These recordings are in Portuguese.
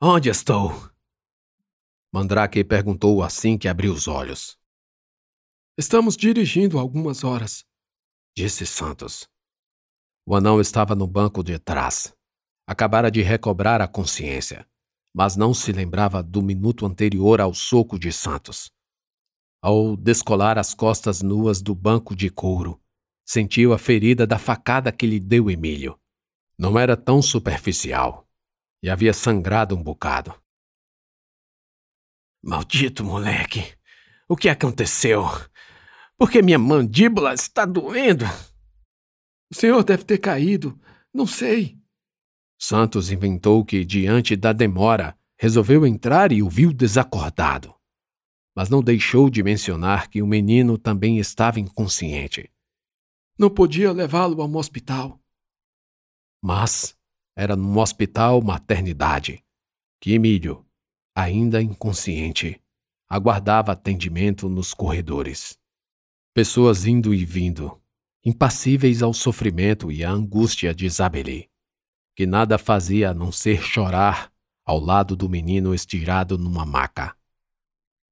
Onde estou? Mandrake perguntou assim que abriu os olhos. Estamos dirigindo algumas horas, disse Santos. O anão estava no banco de trás. Acabara de recobrar a consciência, mas não se lembrava do minuto anterior ao soco de Santos. Ao descolar as costas nuas do banco de couro, sentiu a ferida da facada que lhe deu Emílio. Não era tão superficial e havia sangrado um bocado. Maldito moleque! O que aconteceu? Por que minha mandíbula está doendo? O senhor deve ter caído. Não sei. Santos inventou que, diante da demora, resolveu entrar e o viu desacordado. Mas não deixou de mencionar que o menino também estava inconsciente. Não podia levá-lo a um hospital. Mas era num hospital maternidade que Emílio, ainda inconsciente, aguardava atendimento nos corredores. Pessoas indo e vindo, impassíveis ao sofrimento e à angústia de Isabelle, que nada fazia a não ser chorar ao lado do menino estirado numa maca.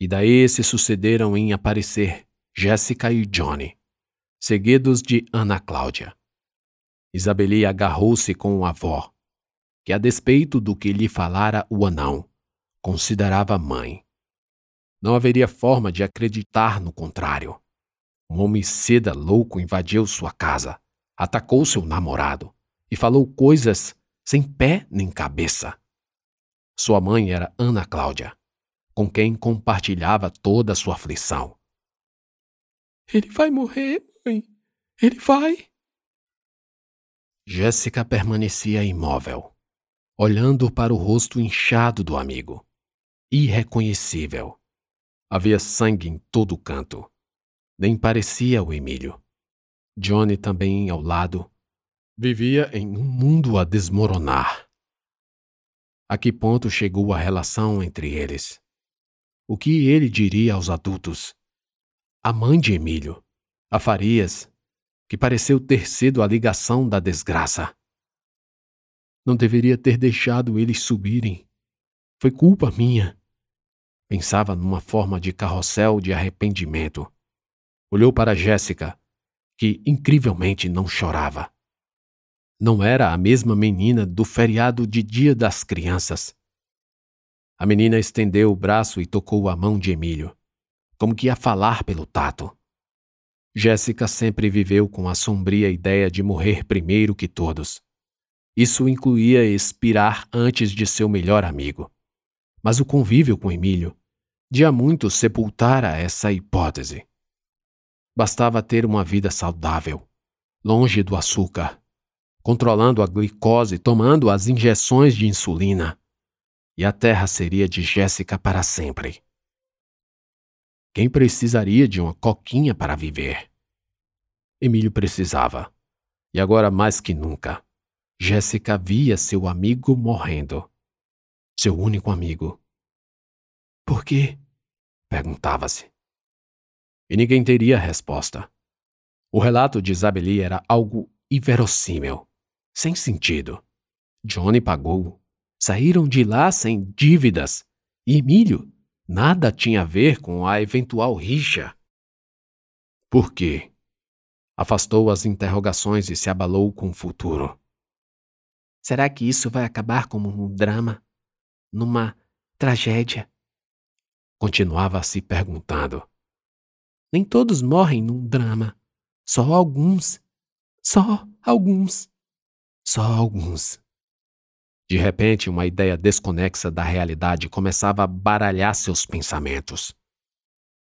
E daí se sucederam em aparecer Jéssica e Johnny, seguidos de Ana Cláudia. Isabeli agarrou-se com a avó, que, a despeito do que lhe falara o anão, considerava mãe. Não haveria forma de acreditar no contrário. Um homicida louco invadiu sua casa, atacou seu namorado e falou coisas sem pé nem cabeça. Sua mãe era Ana Cláudia, com quem compartilhava toda a sua aflição. Ele vai morrer, mãe. Ele vai. Jéssica permanecia imóvel, olhando para o rosto inchado do amigo. Irreconhecível. Havia sangue em todo canto. Nem parecia o Emílio. Johnny também ao lado. Vivia em um mundo a desmoronar. A que ponto chegou a relação entre eles? O que ele diria aos adultos? A mãe de Emílio, a Farias, que pareceu ter sido a ligação da desgraça. Não deveria ter deixado eles subirem. Foi culpa minha. Pensava numa forma de carrossel de arrependimento. Olhou para Jéssica, que incrivelmente não chorava. Não era a mesma menina do feriado de Dia das Crianças. A menina estendeu o braço e tocou a mão de Emílio, como que a falar pelo tato. Jéssica sempre viveu com a sombria ideia de morrer primeiro que todos. Isso incluía expirar antes de seu melhor amigo. Mas o convívio com Emílio de há muito sepultara essa hipótese. Bastava ter uma vida saudável, longe do açúcar, controlando a glicose, tomando as injeções de insulina, e a terra seria de Jéssica para sempre. Quem precisaria de uma coquinha para viver? Emílio precisava. E agora mais que nunca, Jéssica via seu amigo morrendo. Seu único amigo. Por quê? perguntava-se. E ninguém teria resposta. O relato de Isabeli era algo inverossímil, sem sentido. Johnny pagou. Saíram de lá sem dívidas. E Emílio nada tinha a ver com a eventual rixa. Por quê? Afastou as interrogações e se abalou com o futuro. Será que isso vai acabar como um drama? Numa tragédia? Continuava se perguntando. Nem todos morrem num drama. Só alguns. Só alguns. Só alguns. De repente, uma ideia desconexa da realidade começava a baralhar seus pensamentos.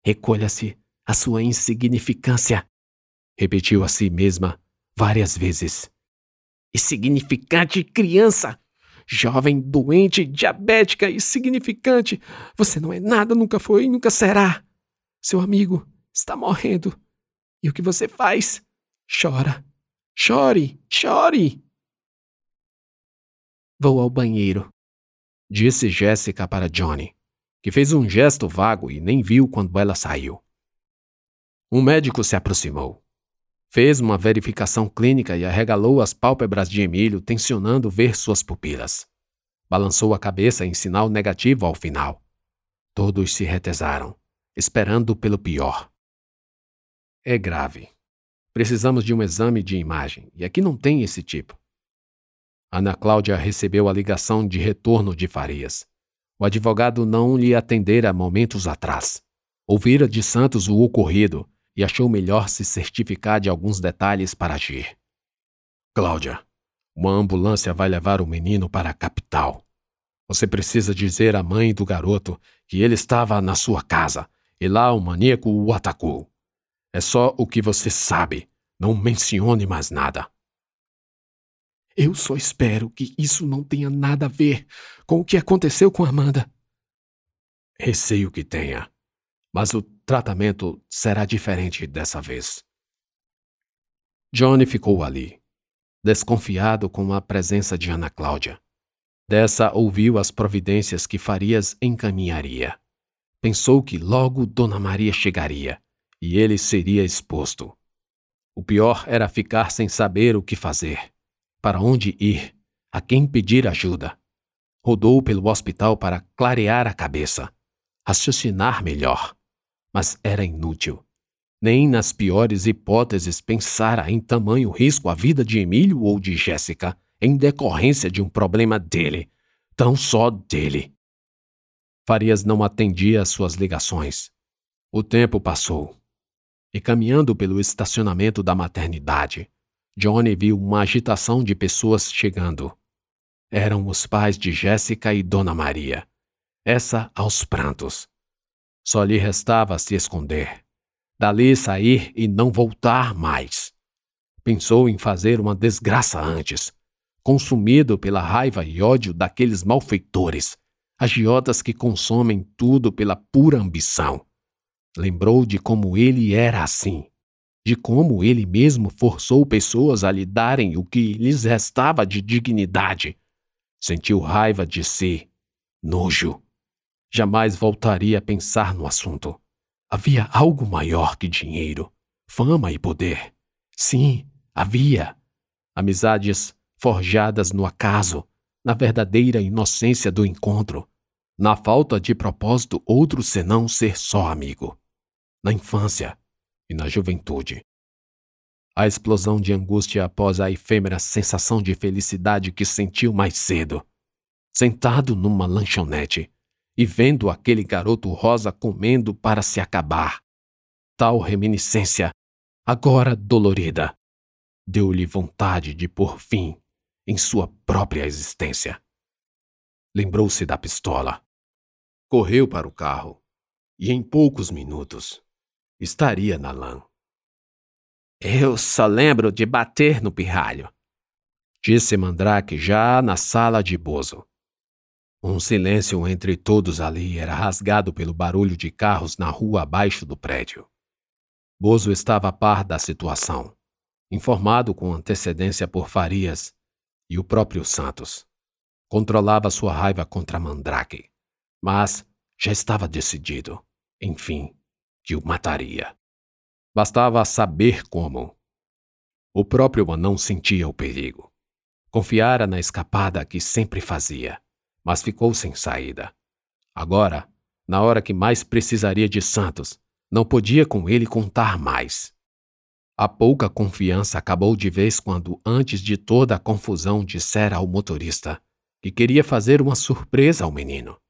Recolha-se a sua insignificância, repetiu a si mesma várias vezes. Insignificante criança! Jovem, doente, diabética e significante, você não é nada, nunca foi e nunca será. Seu amigo está morrendo. E o que você faz? Chora. Chore, chore. Vou ao banheiro, disse Jéssica para Johnny, que fez um gesto vago e nem viu quando ela saiu. Um médico se aproximou. Fez uma verificação clínica e arregalou as pálpebras de Emílio, tensionando ver suas pupilas. Balançou a cabeça em sinal negativo ao final. Todos se retesaram, esperando pelo pior. É grave. Precisamos de um exame de imagem, e aqui não tem esse tipo. Ana Cláudia recebeu a ligação de retorno de Farias. O advogado não lhe atendera momentos atrás. Ouvira de Santos o ocorrido e achou melhor se certificar de alguns detalhes para agir. Cláudia, uma ambulância vai levar o menino para a capital. Você precisa dizer à mãe do garoto que ele estava na sua casa e lá o maníaco o atacou. É só o que você sabe. Não mencione mais nada. Eu só espero que isso não tenha nada a ver com o que aconteceu com Amanda. Receio que tenha, mas o tratamento será diferente dessa vez. Johnny ficou ali, desconfiado com a presença de Ana Cláudia. Dessa ouviu as providências que Farias encaminharia. Pensou que logo Dona Maria chegaria e ele seria exposto. O pior era ficar sem saber o que fazer, para onde ir, a quem pedir ajuda. Rodou pelo hospital para clarear a cabeça, raciocinar melhor, mas era inútil. Nem nas piores hipóteses pensara em tamanho risco à vida de Emílio ou de Jéssica em decorrência de um problema dele, tão só dele. Farias não atendia às suas ligações. O tempo passou. E caminhando pelo estacionamento da maternidade, Johnny viu uma agitação de pessoas chegando. Eram os pais de Jéssica e Dona Maria. Essa aos prantos. Só lhe restava se esconder. Dali sair e não voltar mais. Pensou em fazer uma desgraça antes, consumido pela raiva e ódio daqueles malfeitores, agiotas que consomem tudo pela pura ambição. Lembrou de como ele era assim, de como ele mesmo forçou pessoas a lhe darem o que lhes restava de dignidade. Sentiu raiva de si, nojo. Jamais voltaria a pensar no assunto. Havia algo maior que dinheiro, fama e poder. Sim, havia. Amizades forjadas no acaso, na verdadeira inocência do encontro, na falta de propósito outro senão ser só amigo, na infância e na juventude. A explosão de angústia após a efêmera sensação de felicidade que sentiu mais cedo, sentado numa lanchonete e vendo aquele garoto rosa comendo para se acabar. Tal reminiscência, agora dolorida, deu-lhe vontade de pôr fim em sua própria existência. Lembrou-se da pistola. Correu para o carro e, em poucos minutos, estaria na lã. Eu só lembro de bater no pirralho, disse Mandrake já na sala de Bozo. Um silêncio entre todos ali era rasgado pelo barulho de carros na rua abaixo do prédio. Bozo estava a par da situação, informado com antecedência por Farias e o próprio Santos. Controlava sua raiva contra Mandrake, mas já estava decidido, enfim, que o mataria. Bastava saber como. O próprio anão sentia o perigo. Confiara na escapada que sempre fazia, mas ficou sem saída. Agora, na hora que mais precisaria de Santos, não podia com ele contar mais. A pouca confiança acabou de vez quando, antes de toda a confusão, dissera ao motorista que queria fazer uma surpresa ao menino.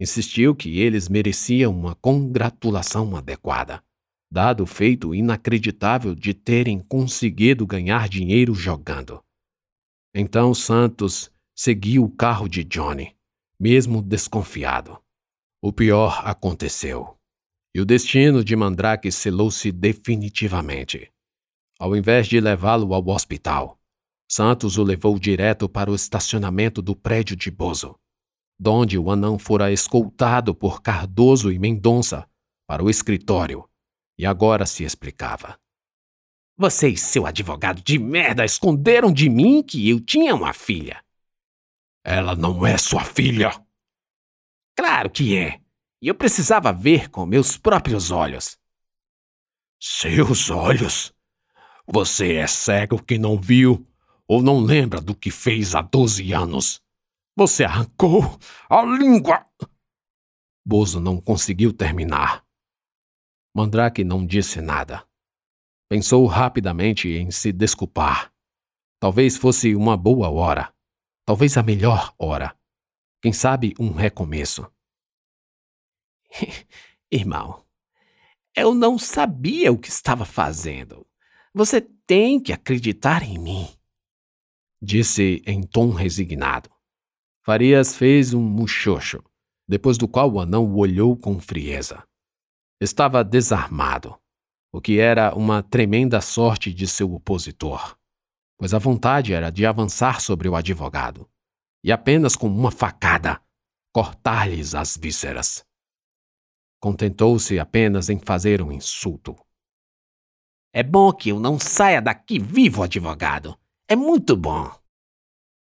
Insistiu que eles mereciam uma congratulação adequada, dado o feito inacreditável de terem conseguido ganhar dinheiro jogando. Então Santos seguiu o carro de Johnny, mesmo desconfiado. O pior aconteceu, e o destino de Mandrake selou-se definitivamente. Ao invés de levá-lo ao hospital, Santos o levou direto para o estacionamento do prédio de Bozo, donde o anão fora escoltado por Cardoso e Mendonça para o escritório e agora se explicava. Você e seu advogado de merda esconderam de mim que eu tinha uma filha. Ela não é sua filha. Claro que é. E eu precisava ver com meus próprios olhos. Seus olhos? Você é cego que não viu ou não lembra do que fez há 12 anos. Você arrancou a língua! Bozo não conseguiu terminar. Mandrake não disse nada. Pensou rapidamente em se desculpar. Talvez fosse uma boa hora. Talvez a melhor hora. Quem sabe um recomeço. Irmão, eu não sabia o que estava fazendo. Você tem que acreditar em mim. Disse em tom resignado. Farias fez um muxoxo, depois do qual o anão o olhou com frieza. Estava desarmado, o que era uma tremenda sorte de seu opositor, pois a vontade era de avançar sobre o advogado e apenas com uma facada cortar-lhes as vísceras. Contentou-se apenas em fazer um insulto. É bom que eu não saia daqui vivo, advogado. É muito bom.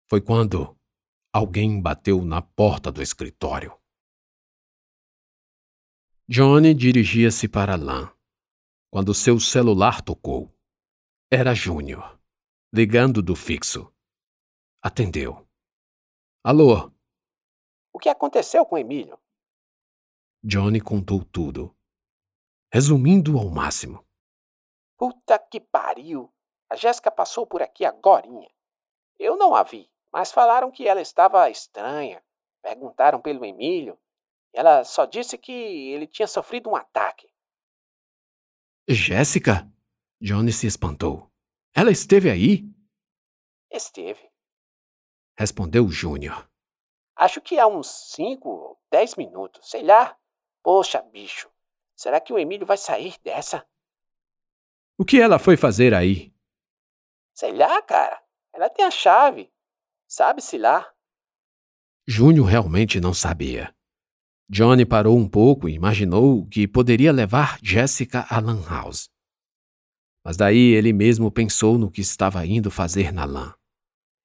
Foi quando alguém bateu na porta do escritório. Johnny dirigia-se para Lan quando seu celular tocou. Era Júnior, ligando do fixo. Atendeu. Alô? O que aconteceu com Emílio? Johnny contou tudo, resumindo ao máximo. Puta que pariu! A Jéssica passou por aqui agorinha. Eu não a vi, mas falaram que ela estava estranha. Perguntaram pelo Emílio. Ela só disse que ele tinha sofrido um ataque. Jéssica? Johnny se espantou. Ela esteve aí? Esteve. Respondeu Júnior. Acho que há uns cinco, dez minutos, sei lá. Poxa, bicho, será que o Emílio vai sair dessa? O que ela foi fazer aí? Sei lá, cara. Ela tem a chave. Sabe-se lá. Júnior realmente não sabia. Johnny parou um pouco e imaginou que poderia levar Jessica à Lan House. Mas daí ele mesmo pensou no que estava indo fazer na Lan.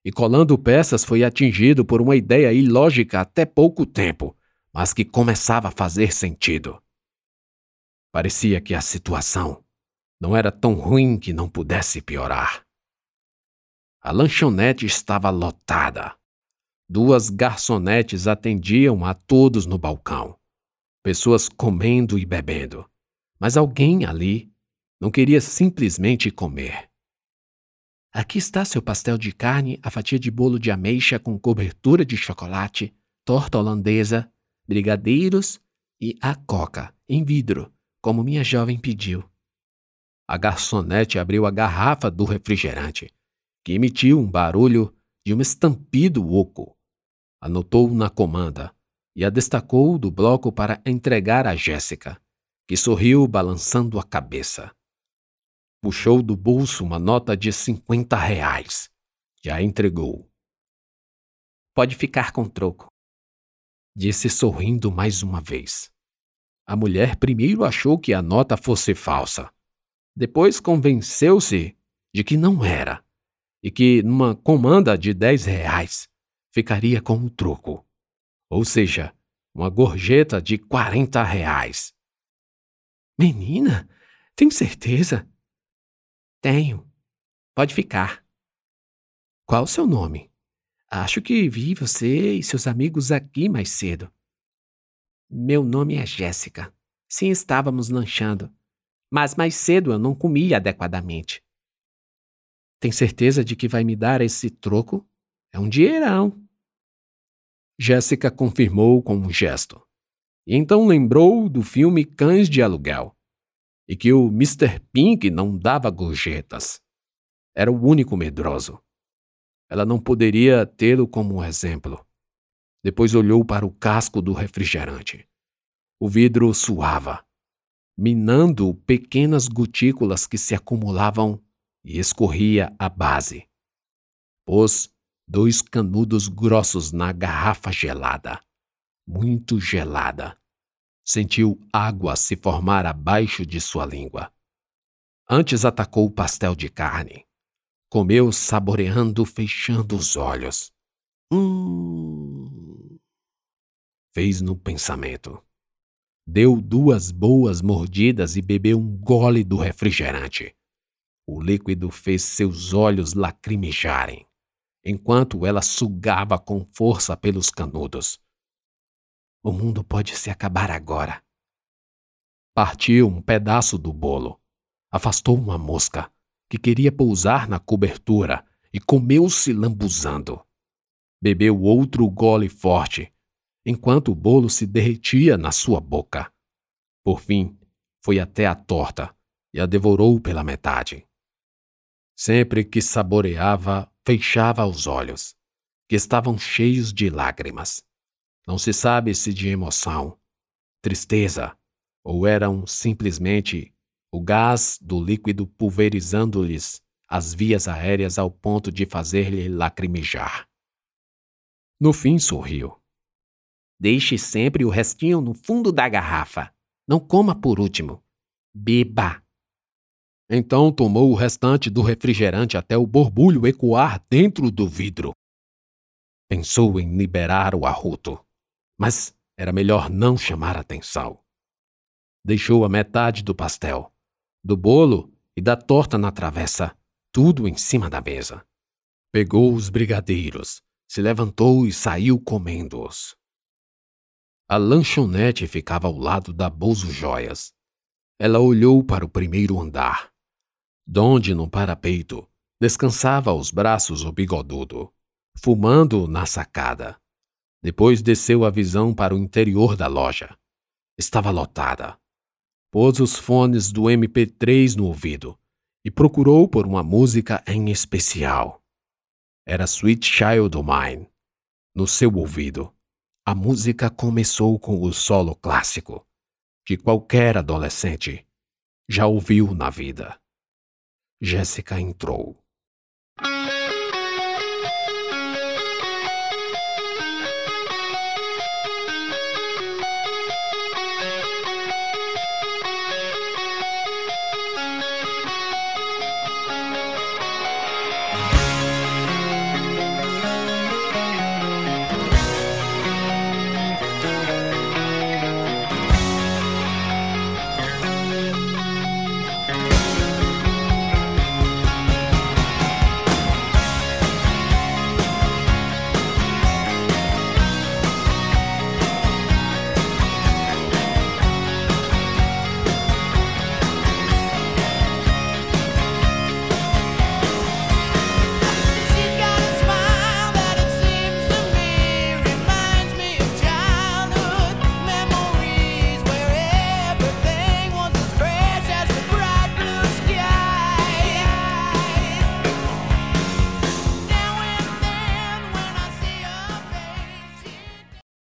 E colando peças foi atingido por uma ideia ilógica até pouco tempo mas que começava a fazer sentido. Parecia que a situação não era tão ruim que não pudesse piorar. A lanchonete estava lotada. Duas garçonetes atendiam a todos no balcão. Pessoas comendo e bebendo. Mas alguém ali não queria simplesmente comer. Aqui está seu pastel de carne, a fatia de bolo de ameixa com cobertura de chocolate, torta holandesa, brigadeiros e a coca, em vidro, como minha jovem pediu. A garçonete abriu a garrafa do refrigerante, que emitiu um barulho de um estampido oco. Anotou na comanda e a destacou do bloco para entregar a Jéssica, que sorriu balançando a cabeça. Puxou do bolso uma nota de cinquenta reais a entregou. Pode ficar com troco disse sorrindo mais uma vez. A mulher primeiro achou que a nota fosse falsa. Depois convenceu-se de que não era e que numa comanda de dez reais ficaria com o troco, ou seja, uma gorjeta de quarenta reais. Menina, tem certeza? Tenho. Pode ficar. Qual o seu nome? Acho que vi você e seus amigos aqui mais cedo. Meu nome é Jéssica. Sim, estávamos lanchando. Mas mais cedo eu não comi adequadamente. Tem certeza de que vai me dar esse troco? É um dinheirão. Jéssica confirmou com um gesto. E então lembrou do filme Cães de Aluguel e que o Mr. Pink não dava gorjetas. Era o único medroso. Ela não poderia tê-lo como um exemplo. Depois olhou para o casco do refrigerante. O vidro suava, minando pequenas gotículas que se acumulavam e escorria à base. Pôs dois canudos grossos na garrafa gelada, muito gelada. Sentiu água se formar abaixo de sua língua. Antes atacou o pastel de carne. Comeu saboreando, fechando os olhos. Hum. Fez no pensamento. Deu duas boas mordidas e bebeu um gole do refrigerante. O líquido fez seus olhos lacrimejarem. enquanto ela sugava com força pelos canudos. O mundo pode se acabar agora. Partiu um pedaço do bolo, afastou uma mosca que queria pousar na cobertura e comeu-se lambuzando. Bebeu outro gole forte, enquanto o bolo se derretia na sua boca. Por fim, foi até a torta e a devorou pela metade. Sempre que saboreava, fechava os olhos, que estavam cheios de lágrimas. Não se sabe se de emoção, tristeza ou eram simplesmente o gás do líquido pulverizando-lhes as vias aéreas ao ponto de fazer-lhe lacrimejar. No fim sorriu. Deixe sempre o restinho no fundo da garrafa. Não coma por último. Beba. Então tomou o restante do refrigerante até o borbulho ecoar dentro do vidro. Pensou em liberar o arroto, mas era melhor não chamar atenção. Deixou a metade do pastel, do bolo e da torta na travessa, tudo em cima da mesa. Pegou os brigadeiros, se levantou e saiu comendo-os. A lanchonete ficava ao lado da Bolso Joias. Ela olhou para o primeiro andar donde no parapeito descansava aos braços o bigodudo, fumando na sacada. Depois desceu a visão para o interior da loja. Estava lotada. Pôs os fones do MP3 no ouvido e procurou por uma música em especial. Era Sweet Child O' Mine. No seu ouvido, a música começou com o solo clássico, que qualquer adolescente já ouviu na vida. Jéssica entrou.